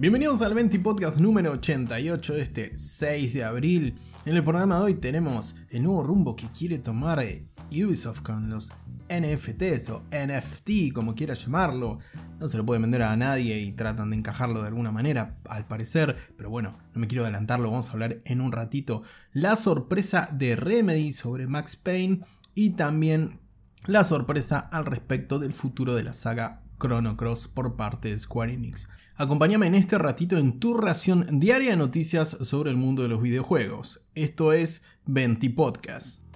Bienvenidos al 20 Podcast número 88 de este 6 de abril. En el programa de hoy tenemos el nuevo rumbo que quiere tomar eh, Ubisoft con los NFTs o NFT, como quiera llamarlo. No se lo puede vender a nadie y tratan de encajarlo de alguna manera, al parecer. Pero bueno, no me quiero adelantarlo, vamos a hablar en un ratito. La sorpresa de Remedy sobre Max Payne y también la sorpresa al respecto del futuro de la saga Chrono Cross por parte de Square Enix. Acompáñame en este ratito en tu ración diaria de noticias sobre el mundo de los videojuegos. Esto es Venti Podcast.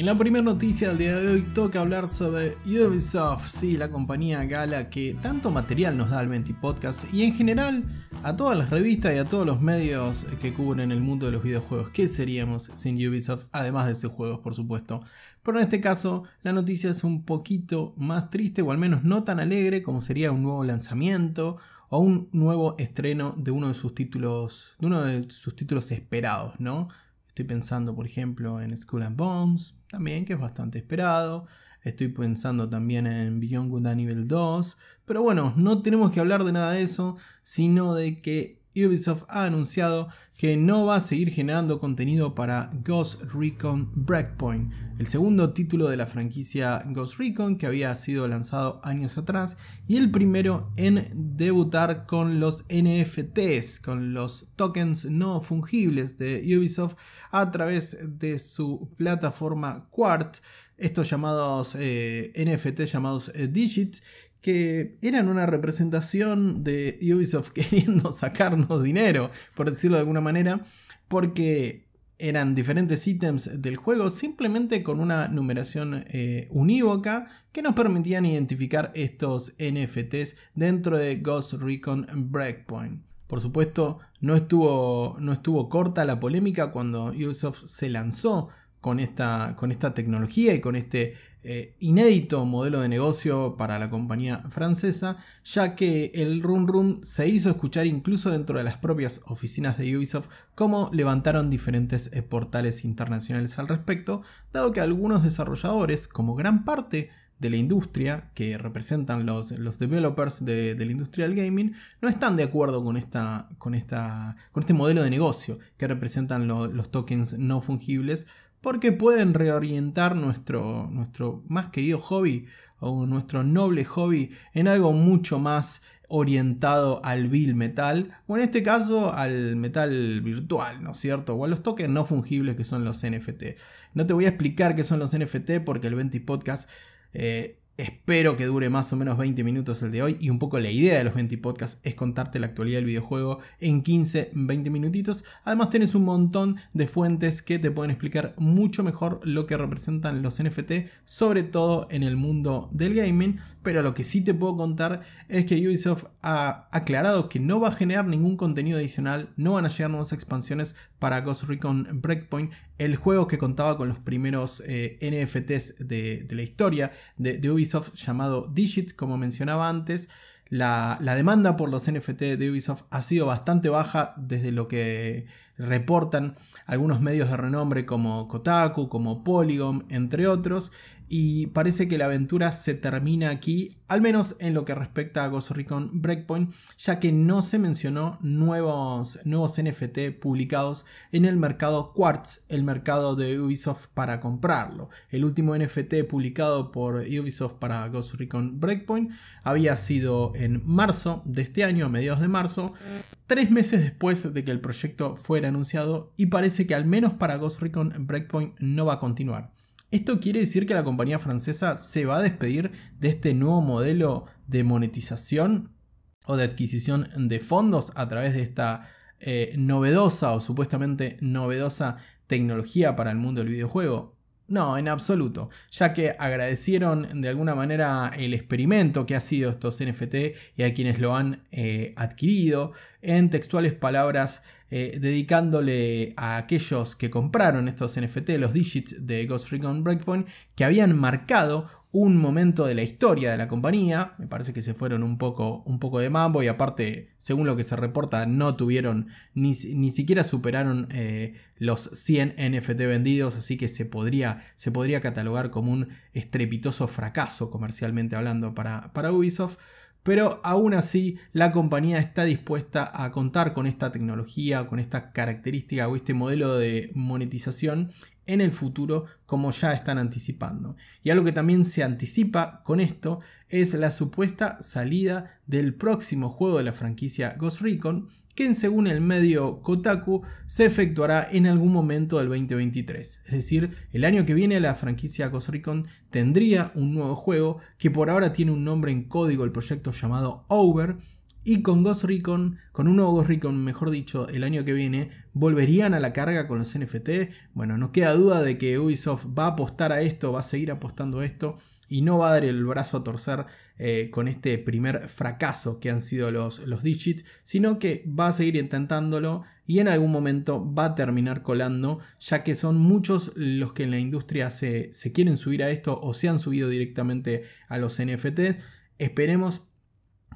En la primera noticia del día de hoy toca hablar sobre Ubisoft, sí, la compañía gala que tanto material nos da al 20 Podcast y en general a todas las revistas y a todos los medios que cubren el mundo de los videojuegos. ¿Qué seríamos sin Ubisoft? Además de esos juegos, por supuesto. Pero en este caso, la noticia es un poquito más triste, o al menos no tan alegre como sería un nuevo lanzamiento o un nuevo estreno de uno de sus títulos, de uno de sus títulos esperados, ¿no? Estoy pensando, por ejemplo, en Skull and Bones, también, que es bastante esperado. Estoy pensando también en Beyond Good a nivel 2. Pero bueno, no tenemos que hablar de nada de eso, sino de que Ubisoft ha anunciado que no va a seguir generando contenido para Ghost Recon Breakpoint, el segundo título de la franquicia Ghost Recon que había sido lanzado años atrás y el primero en debutar con los NFTs, con los tokens no fungibles de Ubisoft a través de su plataforma Quartz, estos llamados eh, NFT llamados eh, Digits que eran una representación de Ubisoft queriendo sacarnos dinero, por decirlo de alguna manera, porque eran diferentes ítems del juego simplemente con una numeración eh, unívoca que nos permitían identificar estos NFTs dentro de Ghost Recon Breakpoint. Por supuesto, no estuvo, no estuvo corta la polémica cuando Ubisoft se lanzó con esta, con esta tecnología y con este eh, inédito modelo de negocio para la compañía francesa, ya que el Run Run se hizo escuchar incluso dentro de las propias oficinas de Ubisoft, como levantaron diferentes eh, portales internacionales al respecto, dado que algunos desarrolladores, como gran parte de la industria, que representan los, los developers de, del gaming, no están de acuerdo con, esta, con, esta, con este modelo de negocio que representan los tokens no fungibles porque pueden reorientar nuestro, nuestro más querido hobby o nuestro noble hobby en algo mucho más orientado al bill metal o en este caso al metal virtual, ¿no es cierto? O a los tokens no fungibles que son los NFT. No te voy a explicar qué son los NFT porque el 20 Podcast eh, Espero que dure más o menos 20 minutos el de hoy y un poco la idea de los 20 podcasts es contarte la actualidad del videojuego en 15, 20 minutitos. Además tienes un montón de fuentes que te pueden explicar mucho mejor lo que representan los NFT, sobre todo en el mundo del gaming. Pero lo que sí te puedo contar es que Ubisoft ha aclarado que no va a generar ningún contenido adicional, no van a llegar nuevas expansiones para Ghost Recon Breakpoint, el juego que contaba con los primeros eh, NFTs de, la historia de, Ubisoft llamado Digits, como mencionaba antes. La, la, demanda por los NFT de Ubisoft ha sido bastante baja desde lo que reportan algunos medios de renombre como Kotaku, como Polygon, entre otros y parece que la aventura se termina aquí, al menos en lo que respecta a Ghost Recon Breakpoint, ya que no se mencionó nuevos, nuevos NFT publicados en el mercado Quartz, el mercado de Ubisoft para comprarlo. El último NFT publicado por Ubisoft para Ghost Recon Breakpoint había sido en marzo de este año, a mediados de marzo, tres meses después de que el proyecto fuera anunciado y parece que al menos para Ghost Recon Breakpoint no va a continuar. Esto quiere decir que la compañía francesa se va a despedir de este nuevo modelo de monetización o de adquisición de fondos a través de esta eh, novedosa o supuestamente novedosa tecnología para el mundo del videojuego. No, en absoluto, ya que agradecieron de alguna manera el experimento que ha sido estos NFT y a quienes lo han eh, adquirido. En textuales palabras, eh, dedicándole a aquellos que compraron estos NFT, los digits de Ghost Recon Breakpoint, que habían marcado un momento de la historia de la compañía. Me parece que se fueron un poco, un poco de mambo y aparte, según lo que se reporta, no tuvieron, ni, ni siquiera superaron eh, los 100 NFT vendidos, así que se podría, se podría catalogar como un estrepitoso fracaso comercialmente hablando para, para Ubisoft. Pero aún así la compañía está dispuesta a contar con esta tecnología, con esta característica o este modelo de monetización en el futuro como ya están anticipando. Y algo que también se anticipa con esto es la supuesta salida del próximo juego de la franquicia Ghost Recon que según el medio Kotaku se efectuará en algún momento del 2023. Es decir, el año que viene la franquicia Ghost Recon tendría un nuevo juego que por ahora tiene un nombre en código el proyecto llamado Over y con Ghost Recon, con un nuevo Ghost Recon, mejor dicho, el año que viene, volverían a la carga con los NFT. Bueno, no queda duda de que Ubisoft va a apostar a esto, va a seguir apostando a esto y no va a dar el brazo a torcer eh, con este primer fracaso que han sido los, los digits, sino que va a seguir intentándolo y en algún momento va a terminar colando, ya que son muchos los que en la industria se, se quieren subir a esto o se han subido directamente a los NFTs. Esperemos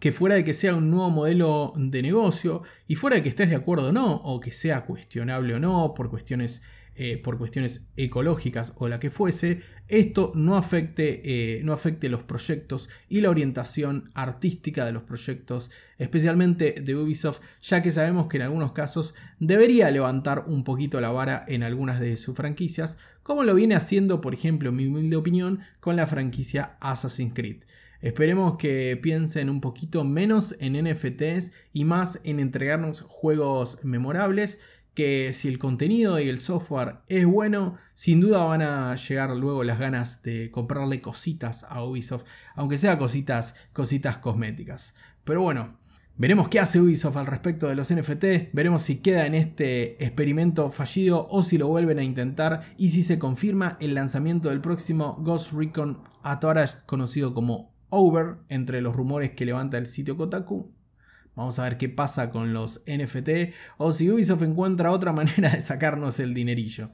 que fuera de que sea un nuevo modelo de negocio y fuera de que estés de acuerdo o no, o que sea cuestionable o no por cuestiones eh, por cuestiones ecológicas o la que fuese, esto no afecte, eh, no afecte los proyectos y la orientación artística de los proyectos, especialmente de Ubisoft, ya que sabemos que en algunos casos debería levantar un poquito la vara en algunas de sus franquicias, como lo viene haciendo, por ejemplo, mi humilde opinión, con la franquicia Assassin's Creed. Esperemos que piensen un poquito menos en NFTs y más en entregarnos juegos memorables que si el contenido y el software es bueno, sin duda van a llegar luego las ganas de comprarle cositas a Ubisoft, aunque sea cositas, cositas cosméticas. Pero bueno, veremos qué hace Ubisoft al respecto de los NFT, veremos si queda en este experimento fallido o si lo vuelven a intentar y si se confirma el lanzamiento del próximo Ghost Recon, ahora conocido como Over, entre los rumores que levanta el sitio Kotaku. Vamos a ver qué pasa con los NFT o si Ubisoft encuentra otra manera de sacarnos el dinerillo.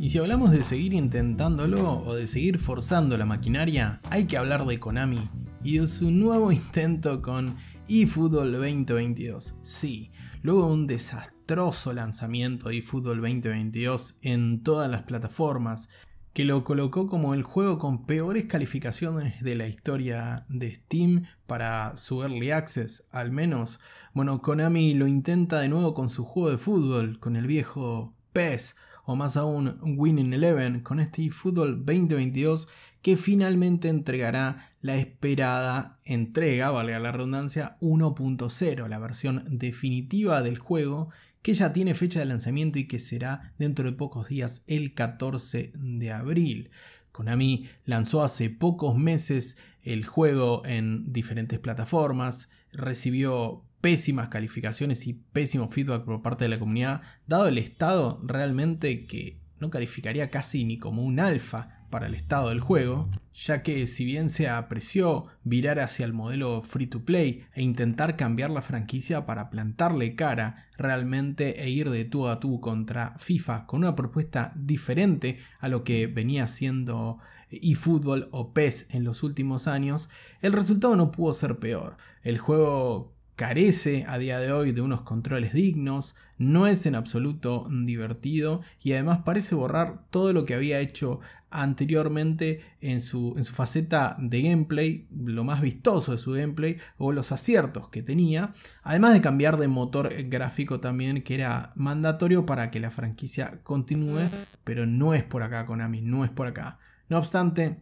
Y si hablamos de seguir intentándolo o de seguir forzando la maquinaria, hay que hablar de Konami y de su nuevo intento con eFootball 2022. Sí, luego de un desastroso lanzamiento de eFootball 2022 en todas las plataformas, que lo colocó como el juego con peores calificaciones de la historia de Steam para su Early Access, al menos. Bueno, Konami lo intenta de nuevo con su juego de fútbol, con el viejo PES, o más aún Winning Eleven, con este fútbol 2022 que finalmente entregará la esperada entrega, valga la redundancia, 1.0, la versión definitiva del juego que ya tiene fecha de lanzamiento y que será dentro de pocos días el 14 de abril. Konami lanzó hace pocos meses el juego en diferentes plataformas, recibió pésimas calificaciones y pésimo feedback por parte de la comunidad, dado el estado realmente que no calificaría casi ni como un alfa para el estado del juego, ya que si bien se apreció virar hacia el modelo free to play e intentar cambiar la franquicia para plantarle cara realmente e ir de tú a tú contra FIFA con una propuesta diferente a lo que venía haciendo eFootball o PES en los últimos años, el resultado no pudo ser peor. El juego carece a día de hoy de unos controles dignos, no es en absoluto divertido y además parece borrar todo lo que había hecho anteriormente en su, en su faceta de gameplay, lo más vistoso de su gameplay o los aciertos que tenía, además de cambiar de motor gráfico también que era mandatorio para que la franquicia continúe, pero no es por acá Konami, no es por acá. No obstante,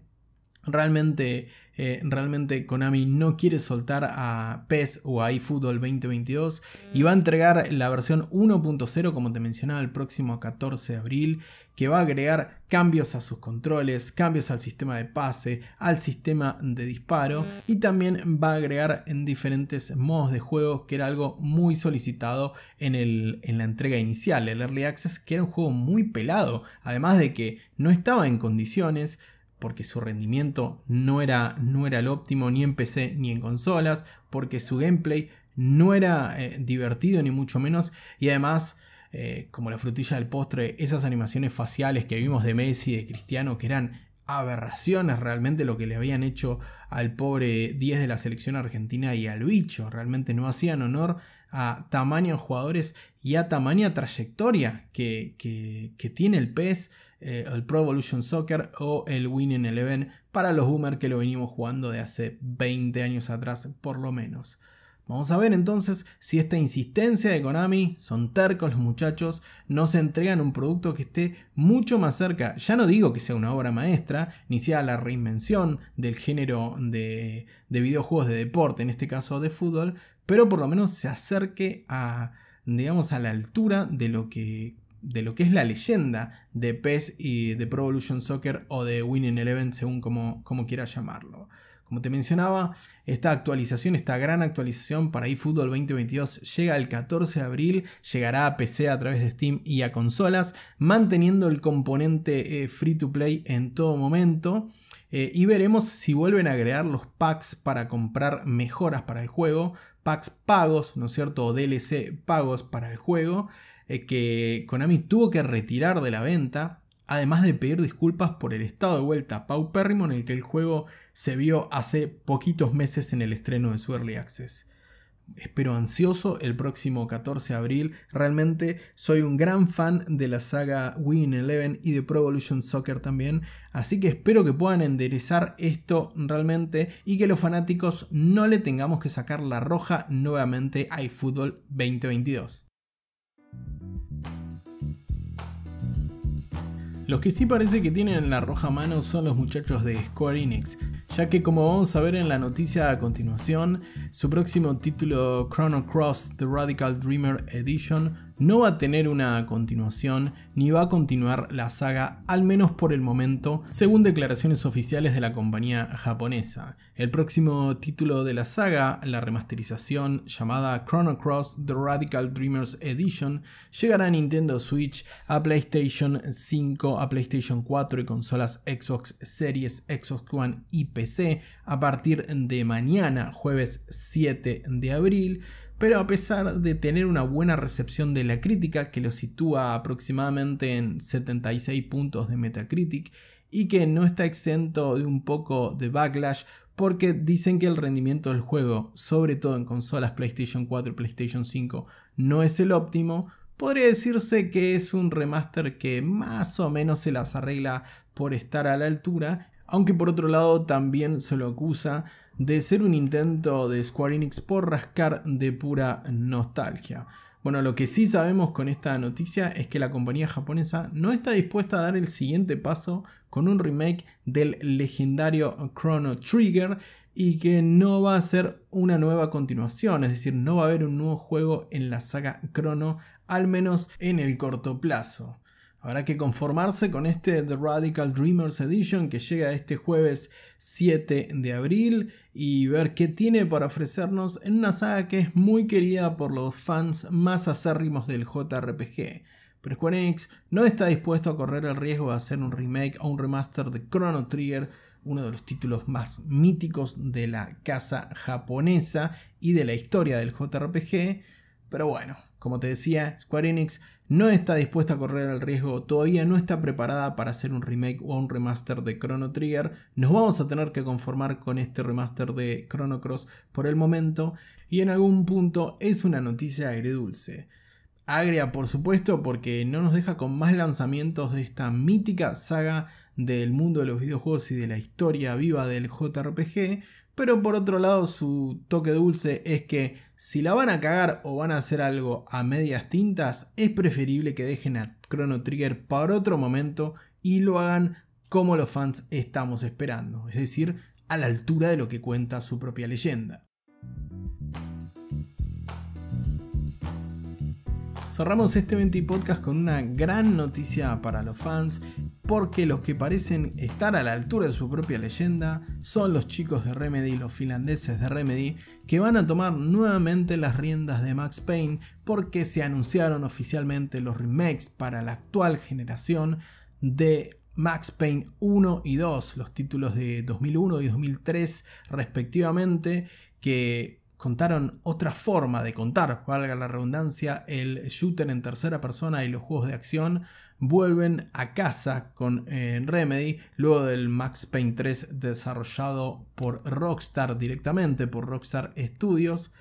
realmente eh, realmente Konami no quiere soltar a PES o a eFootball 2022 y va a entregar la versión 1.0 como te mencionaba el próximo 14 de abril que va a agregar cambios a sus controles, cambios al sistema de pase, al sistema de disparo y también va a agregar en diferentes modos de juego que era algo muy solicitado en, el, en la entrega inicial, el Early Access, que era un juego muy pelado, además de que no estaba en condiciones porque su rendimiento no era, no era el óptimo ni en PC ni en consolas, porque su gameplay no era eh, divertido ni mucho menos y además eh, como la frutilla del postre, esas animaciones faciales que vimos de Messi, de Cristiano, que eran aberraciones realmente lo que le habían hecho al pobre 10 de la selección argentina y al bicho. Realmente no hacían honor a tamaños jugadores y a tamaña trayectoria que, que, tiene el PES, eh, el Pro Evolution Soccer o el Winning Eleven para los boomers que lo venimos jugando de hace 20 años atrás por lo menos. Vamos a ver entonces si esta insistencia de Konami, son tercos los muchachos, nos entregan un producto que esté mucho más cerca, ya no digo que sea una obra maestra, ni sea la reinvención del género de, videojuegos de deporte, en este caso de fútbol, pero por lo menos se acerque a, digamos, a la altura de lo que de lo que es la leyenda de PES y de Pro Evolution Soccer o de Winning Eleven según como, como quiera llamarlo. Como te mencionaba, esta actualización, esta gran actualización para eFootball 2022 llega el 14 de abril, llegará a PC a través de Steam y a consolas, manteniendo el componente eh, free to play en todo momento. Eh, y veremos si vuelven a agregar los packs para comprar mejoras para el juego, packs pagos, ¿no es cierto? O DLC pagos para el juego, que Konami tuvo que retirar de la venta además de pedir disculpas por el estado de vuelta paupérrimo en el que el juego se vio hace poquitos meses en el estreno de su Early Access. Espero ansioso el próximo 14 de abril. Realmente soy un gran fan de la saga Win Eleven y de Pro Evolution Soccer también. Así que espero que puedan enderezar esto realmente y que los fanáticos no le tengamos que sacar la roja nuevamente a eFootball 2022. Los que sí parece que tienen la roja mano son los muchachos de Square Enix, ya que como vamos a ver en la noticia a continuación, su próximo título Chrono Cross The Radical Dreamer Edition no va a tener una continuación ni va a continuar la saga, al menos por el momento, según declaraciones oficiales de la compañía japonesa. El próximo título de la saga, la remasterización llamada Chrono Cross The Radical Dreamers Edition, llegará a Nintendo Switch, a PlayStation 5, a PlayStation 4 y consolas Xbox Series, Xbox One y PC a partir de mañana, jueves 7 de abril pero a pesar de tener una buena recepción de la crítica, que lo sitúa aproximadamente en 76 puntos de Metacritic, y que no está exento de un poco de backlash porque dicen que el rendimiento del juego, sobre todo en consolas PlayStation 4 y PlayStation 5, no es el óptimo, podría decirse que es un remaster que más o menos se las arregla por estar a la altura, aunque por otro lado también se lo acusa de ser un intento de Square Enix por rascar de pura nostalgia. Bueno, lo que sí sabemos con esta noticia es que la compañía japonesa no está dispuesta a dar el siguiente paso con un remake del legendario Chrono Trigger y que no va a ser una nueva continuación, es decir, no va a haber un nuevo juego en la saga Chrono, al menos en el corto plazo. Habrá que conformarse con este The Radical Dreamers Edition que llega este jueves 7 de abril y ver qué tiene para ofrecernos en una saga que es muy querida por los fans más acérrimos del JRPG. Pero Square Enix no está dispuesto a correr el riesgo de hacer un remake o un remaster de Chrono Trigger, uno de los títulos más míticos de la casa japonesa y de la historia del JRPG. Pero bueno, como te decía, Square Enix no está dispuesta a correr el riesgo, todavía no está preparada para hacer un remake o un remaster de Chrono Trigger. Nos vamos a tener que conformar con este remaster de Chrono Cross por el momento y en algún punto es una noticia agridulce. Agria, por supuesto, porque no nos deja con más lanzamientos de esta mítica saga del mundo de los videojuegos y de la historia viva del JRPG, pero por otro lado su toque dulce es que si la van a cagar o van a hacer algo a medias tintas, es preferible que dejen a Chrono Trigger para otro momento y lo hagan como los fans estamos esperando, es decir, a la altura de lo que cuenta su propia leyenda. Cerramos este 20 podcast con una gran noticia para los fans, porque los que parecen estar a la altura de su propia leyenda son los chicos de Remedy, los finlandeses de Remedy, que van a tomar nuevamente las riendas de Max Payne porque se anunciaron oficialmente los remakes para la actual generación de Max Payne 1 y 2, los títulos de 2001 y 2003 respectivamente, que contaron otra forma de contar, valga la redundancia, el shooter en tercera persona y los juegos de acción vuelven a casa con eh, Remedy luego del Max Payne 3 desarrollado por Rockstar directamente, por Rockstar Studios.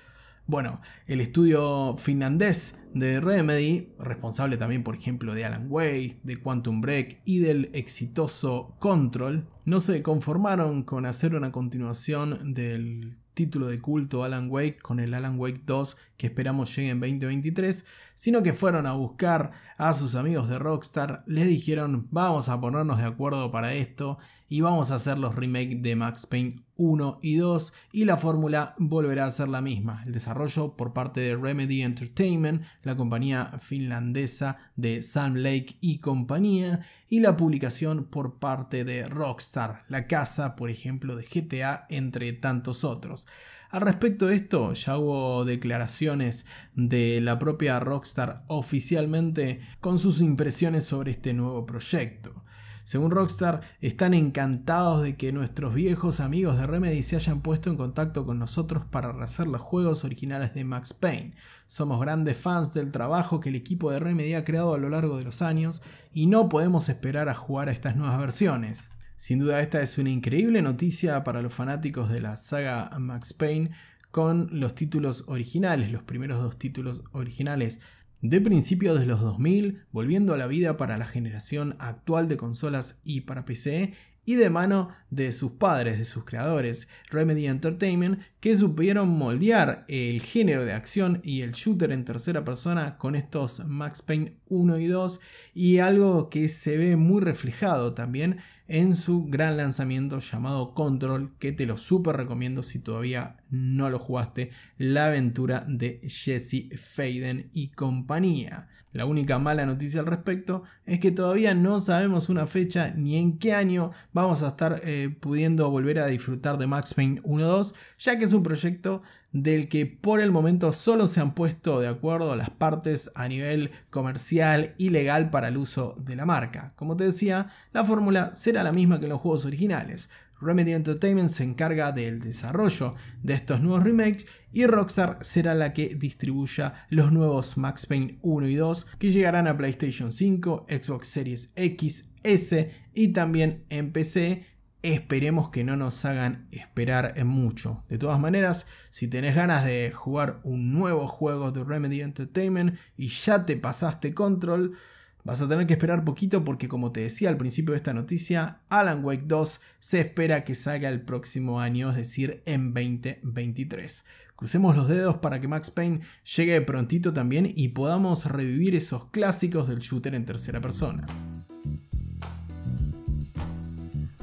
Bueno, el estudio finlandés de Remedy, responsable también por ejemplo de Alan Wake, de Quantum Break y del exitoso Control, no se conformaron con hacer una continuación del título de culto Alan Wake con el Alan Wake 2 que esperamos llegue en 2023, sino que fueron a buscar a sus amigos de Rockstar, les dijeron vamos a ponernos de acuerdo para esto y vamos a hacer los remakes de Max Payne 1 y 2 y la fórmula volverá a ser la misma. El desarrollo por parte de Remedy Entertainment, la compañía finlandesa de Sam Lake y compañía, y la publicación por parte de Rockstar, la casa, por ejemplo, de GTA, entre tantos otros. Al respecto de esto, ya hubo declaraciones de la propia Rockstar oficialmente con sus impresiones sobre este nuevo proyecto. Según Rockstar, están encantados de que nuestros viejos amigos de Remedy se hayan puesto en contacto con nosotros para rehacer los juegos originales de Max Payne. Somos grandes fans del trabajo que el equipo de Remedy ha creado a lo largo de los años y no podemos esperar a jugar a estas nuevas versiones. Sin duda esta es una increíble noticia para los fanáticos de la saga Max Payne con los títulos originales, los primeros dos títulos originales de principios de los 2000, volviendo a la vida para la generación actual de consolas y para PC, y de mano de sus padres, de sus creadores, Remedy Entertainment, que supieron moldear el género de acción y el shooter en tercera persona con estos Max Payne 1 y 2, y algo que se ve muy reflejado también en su gran lanzamiento llamado Control, que te lo super recomiendo si todavía no lo jugaste, la aventura de Jesse Faden y compañía. La única mala noticia al respecto es que todavía no sabemos una fecha ni en qué año vamos a estar eh, pudiendo volver a disfrutar de Max Payne 1.2, ya que es un proyecto del que por el momento solo se han puesto de acuerdo las partes a nivel comercial y legal para el uso de la marca. Como te decía, la fórmula será la misma que en los juegos originales. Remedy Entertainment se encarga del desarrollo de estos nuevos remakes y Rockstar será la que distribuya los nuevos Max Payne 1 y 2 que llegarán a PlayStation 5, Xbox Series X, S y también en PC esperemos que no nos hagan esperar en mucho. De todas maneras, si tenés ganas de jugar un nuevo juego de Remedy Entertainment y ya te pasaste Control, vas a tener que esperar poquito porque como te decía al principio de esta noticia, Alan Wake 2 se espera que salga el próximo año, es decir, en 2023. Crucemos los dedos para que Max Payne llegue prontito también y podamos revivir esos clásicos del shooter en tercera persona.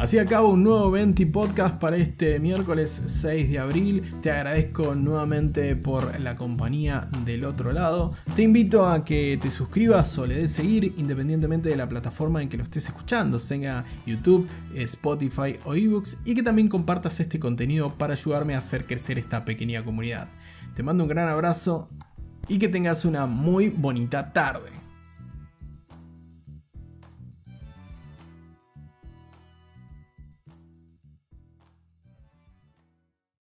Así acabo un nuevo Venti Podcast para este miércoles 6 de abril. Te agradezco nuevamente por la compañía del otro lado. Te invito a que te suscribas o le des seguir independientemente de la plataforma en que lo estés escuchando, sea YouTube, Spotify o eBooks, y que también compartas este contenido para ayudarme a hacer crecer esta pequeña comunidad. Te mando un gran abrazo y que tengas una muy bonita tarde.